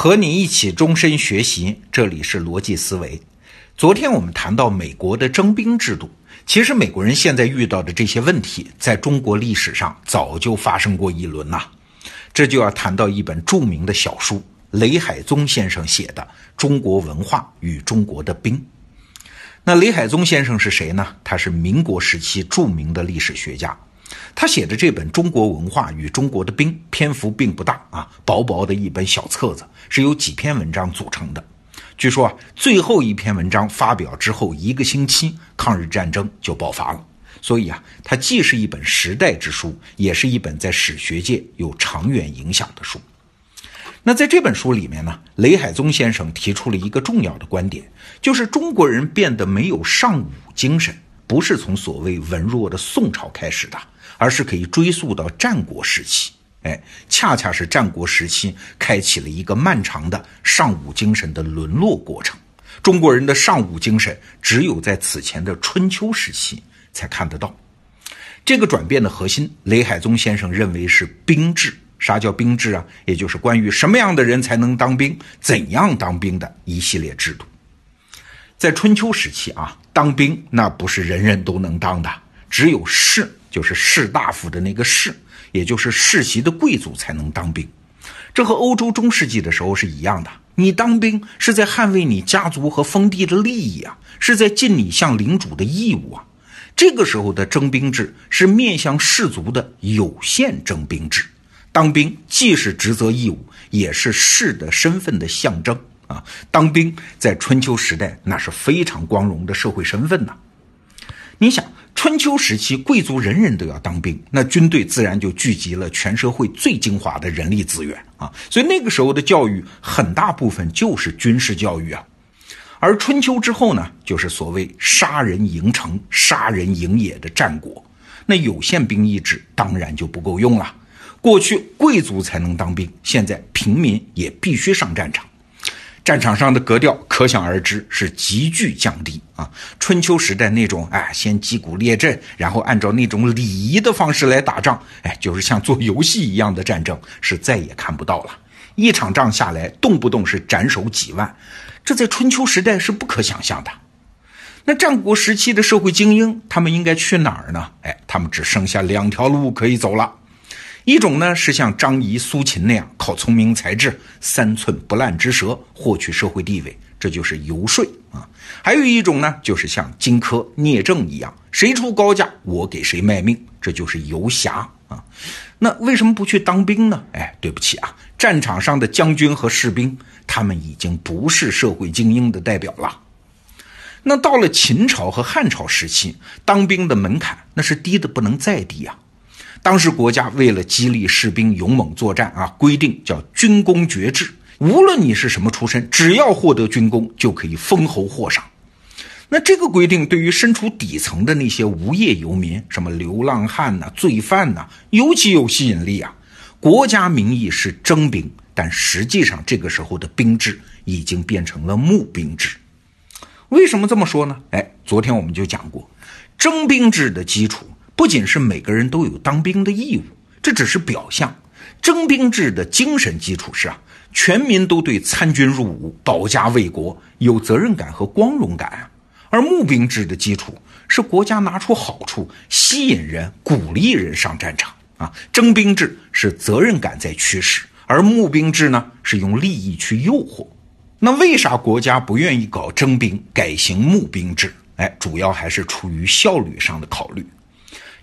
和你一起终身学习，这里是逻辑思维。昨天我们谈到美国的征兵制度，其实美国人现在遇到的这些问题，在中国历史上早就发生过一轮呐。这就要谈到一本著名的小书，雷海宗先生写的《中国文化与中国的兵》。那雷海宗先生是谁呢？他是民国时期著名的历史学家。他写的这本《中国文化与中国的兵》篇幅并不大啊，薄薄的一本小册子，是由几篇文章组成的。据说啊，最后一篇文章发表之后一个星期，抗日战争就爆发了。所以啊，它既是一本时代之书，也是一本在史学界有长远影响的书。那在这本书里面呢，雷海宗先生提出了一个重要的观点，就是中国人变得没有尚武精神，不是从所谓文弱的宋朝开始的。而是可以追溯到战国时期，哎，恰恰是战国时期开启了一个漫长的尚武精神的沦落过程。中国人的尚武精神，只有在此前的春秋时期才看得到。这个转变的核心，雷海宗先生认为是兵制。啥叫兵制啊？也就是关于什么样的人才能当兵、怎样当兵的一系列制度。在春秋时期啊，当兵那不是人人都能当的，只有士。就是士大夫的那个士，也就是世袭的贵族才能当兵，这和欧洲中世纪的时候是一样的。你当兵是在捍卫你家族和封地的利益啊，是在尽你向领主的义务啊。这个时候的征兵制是面向士族的有限征兵制，当兵既是职责义务，也是士的身份的象征啊。当兵在春秋时代那是非常光荣的社会身份呐。你想。春秋时期，贵族人人都要当兵，那军队自然就聚集了全社会最精华的人力资源啊。所以那个时候的教育很大部分就是军事教育啊。而春秋之后呢，就是所谓杀人营城、杀人营野的战国，那有限兵役制当然就不够用了。过去贵族才能当兵，现在平民也必须上战场。战场上的格调可想而知是急剧降低啊！春秋时代那种哎，先击鼓列阵，然后按照那种礼仪的方式来打仗，哎，就是像做游戏一样的战争，是再也看不到了。一场仗下来，动不动是斩首几万，这在春秋时代是不可想象的。那战国时期的社会精英，他们应该去哪儿呢？哎，他们只剩下两条路可以走了。一种呢是像张仪、苏秦那样靠聪明才智、三寸不烂之舌获取社会地位，这就是游说啊；还有一种呢就是像荆轲、聂政一样，谁出高价我给谁卖命，这就是游侠啊。那为什么不去当兵呢？哎，对不起啊，战场上的将军和士兵，他们已经不是社会精英的代表了。那到了秦朝和汉朝时期，当兵的门槛那是低的不能再低啊。当时国家为了激励士兵勇猛作战啊，规定叫军功爵制，无论你是什么出身，只要获得军功，就可以封侯获赏。那这个规定对于身处底层的那些无业游民，什么流浪汉呐、罪犯呐，尤其有吸引力啊。国家名义是征兵，但实际上这个时候的兵制已经变成了募兵制。为什么这么说呢？哎，昨天我们就讲过，征兵制的基础。不仅是每个人都有当兵的义务，这只是表象。征兵制的精神基础是啊，全民都对参军入伍、保家卫国有责任感和光荣感啊。而募兵制的基础是国家拿出好处，吸引人、鼓励人上战场啊。征兵制是责任感在驱使，而募兵制呢是用利益去诱惑。那为啥国家不愿意搞征兵，改行募兵制？哎，主要还是出于效率上的考虑。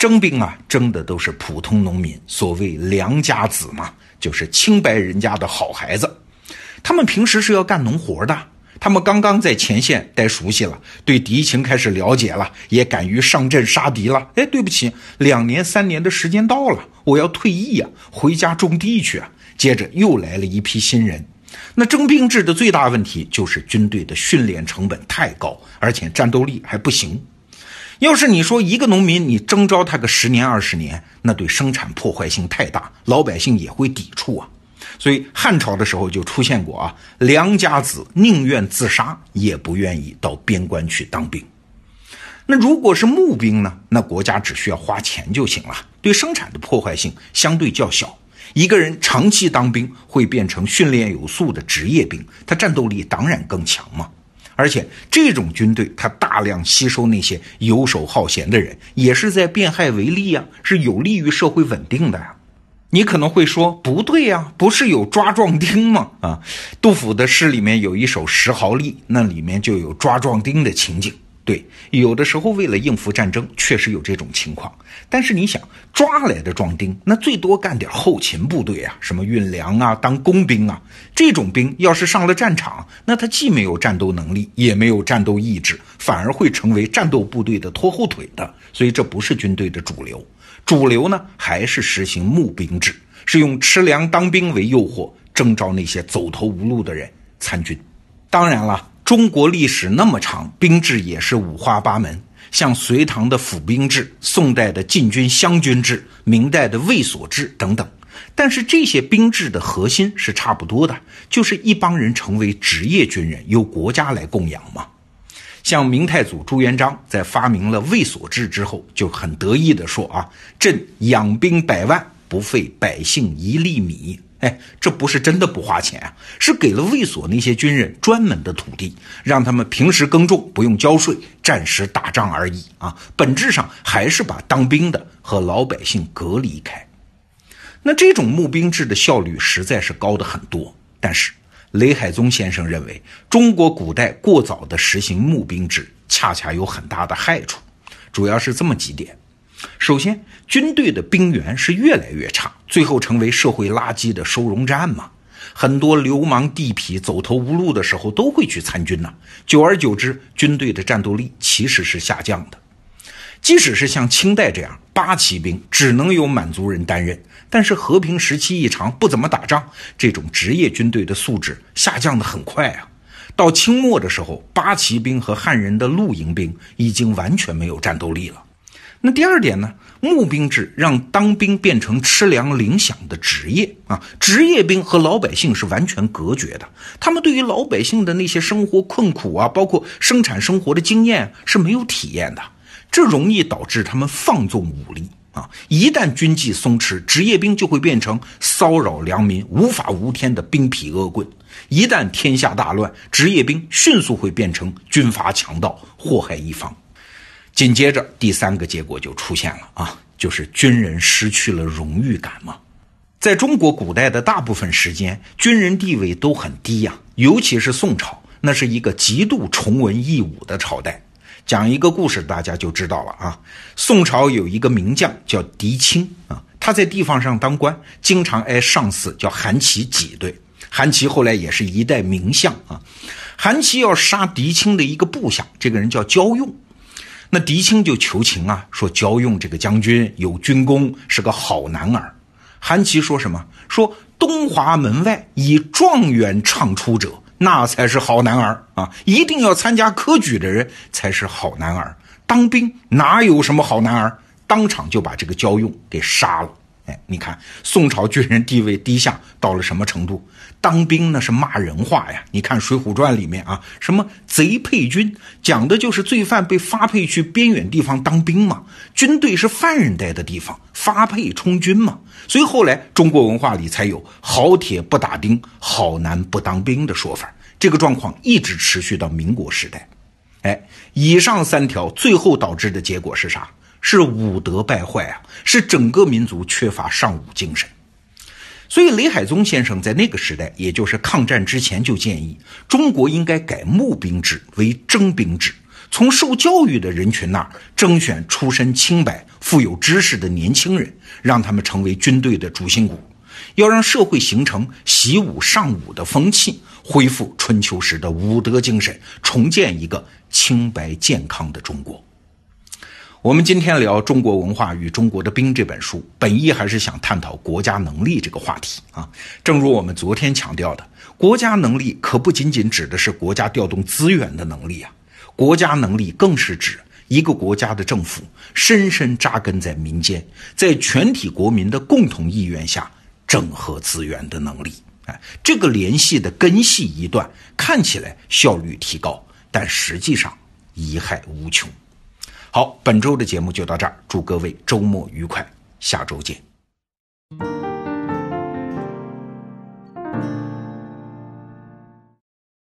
征兵啊，征的都是普通农民，所谓良家子嘛，就是清白人家的好孩子。他们平时是要干农活的，他们刚刚在前线待熟悉了，对敌情开始了解了，也敢于上阵杀敌了。哎，对不起，两年三年的时间到了，我要退役呀，回家种地去啊。接着又来了一批新人。那征兵制的最大问题就是军队的训练成本太高，而且战斗力还不行。要是你说一个农民，你征召他个十年二十年，那对生产破坏性太大，老百姓也会抵触啊。所以汉朝的时候就出现过啊，良家子宁愿自杀也不愿意到边关去当兵。那如果是募兵呢？那国家只需要花钱就行了，对生产的破坏性相对较小，一个人长期当兵会变成训练有素的职业兵，他战斗力当然更强嘛。而且这种军队，他大量吸收那些游手好闲的人，也是在变害为利呀，是有利于社会稳定的呀。你可能会说不对呀，不是有抓壮丁吗？啊，杜甫的诗里面有一首《石壕吏》，那里面就有抓壮丁的情景。对，有的时候为了应付战争，确实有这种情况。但是你想，抓来的壮丁，那最多干点后勤部队啊，什么运粮啊，当工兵啊。这种兵要是上了战场，那他既没有战斗能力，也没有战斗意志，反而会成为战斗部队的拖后腿的。所以这不是军队的主流，主流呢还是实行募兵制，是用吃粮当兵为诱惑，征召那些走投无路的人参军。当然了。中国历史那么长，兵制也是五花八门，像隋唐的府兵制、宋代的禁军乡军制、明代的卫所制等等。但是这些兵制的核心是差不多的，就是一帮人成为职业军人，由国家来供养嘛。像明太祖朱元璋在发明了卫所制之后，就很得意地说：“啊，朕养兵百万，不费百姓一粒米。”哎，这不是真的不花钱啊，是给了卫所那些军人专门的土地，让他们平时耕种不用交税，战时打仗而已啊。本质上还是把当兵的和老百姓隔离开。那这种募兵制的效率实在是高的很多，但是雷海宗先生认为，中国古代过早的实行募兵制，恰恰有很大的害处，主要是这么几点。首先，军队的兵源是越来越差，最后成为社会垃圾的收容站嘛。很多流氓地痞走投无路的时候都会去参军呐。久而久之，军队的战斗力其实是下降的。即使是像清代这样，八旗兵只能由满族人担任，但是和平时期一长，不怎么打仗，这种职业军队的素质下降的很快啊。到清末的时候，八旗兵和汉人的露营兵已经完全没有战斗力了。那第二点呢？募兵制让当兵变成吃粮领饷的职业啊，职业兵和老百姓是完全隔绝的。他们对于老百姓的那些生活困苦啊，包括生产生活的经验是没有体验的，这容易导致他们放纵武力啊。一旦军纪松弛，职业兵就会变成骚扰良民、无法无天的兵痞恶棍。一旦天下大乱，职业兵迅速会变成军阀强盗，祸害一方。紧接着，第三个结果就出现了啊，就是军人失去了荣誉感嘛。在中国古代的大部分时间，军人地位都很低呀，尤其是宋朝，那是一个极度崇文抑武的朝代。讲一个故事，大家就知道了啊。宋朝有一个名将叫狄青啊，他在地方上当官，经常挨上司叫韩琦挤兑。韩琦后来也是一代名相啊。韩琦要杀狄青的一个部下，这个人叫焦用。那狄青就求情啊，说焦用这个将军有军功，是个好男儿。韩琦说什么？说东华门外以状元唱出者，那才是好男儿啊！一定要参加科举的人才是好男儿，当兵哪有什么好男儿？当场就把这个焦用给杀了。哎，你看宋朝军人地位低下到了什么程度？当兵那是骂人话呀！你看《水浒传》里面啊，什么贼配军，讲的就是罪犯被发配去边远地方当兵嘛。军队是犯人待的地方，发配充军嘛。所以后来中国文化里才有“好铁不打钉，好男不当兵”的说法。这个状况一直持续到民国时代。哎，以上三条最后导致的结果是啥？是武德败坏啊！是整个民族缺乏尚武精神。所以，雷海宗先生在那个时代，也就是抗战之前，就建议中国应该改募兵制为征兵制，从受教育的人群那儿征选出身清白、富有知识的年轻人，让他们成为军队的主心骨，要让社会形成习武尚武的风气，恢复春秋时的武德精神，重建一个清白健康的中国。我们今天聊《中国文化与中国的兵》这本书，本意还是想探讨国家能力这个话题啊。正如我们昨天强调的，国家能力可不仅仅指的是国家调动资源的能力啊，国家能力更是指一个国家的政府深深扎根在民间，在全体国民的共同意愿下整合资源的能力。哎，这个联系的根系一断，看起来效率提高，但实际上贻害无穷。好，本周的节目就到这儿，祝各位周末愉快，下周见。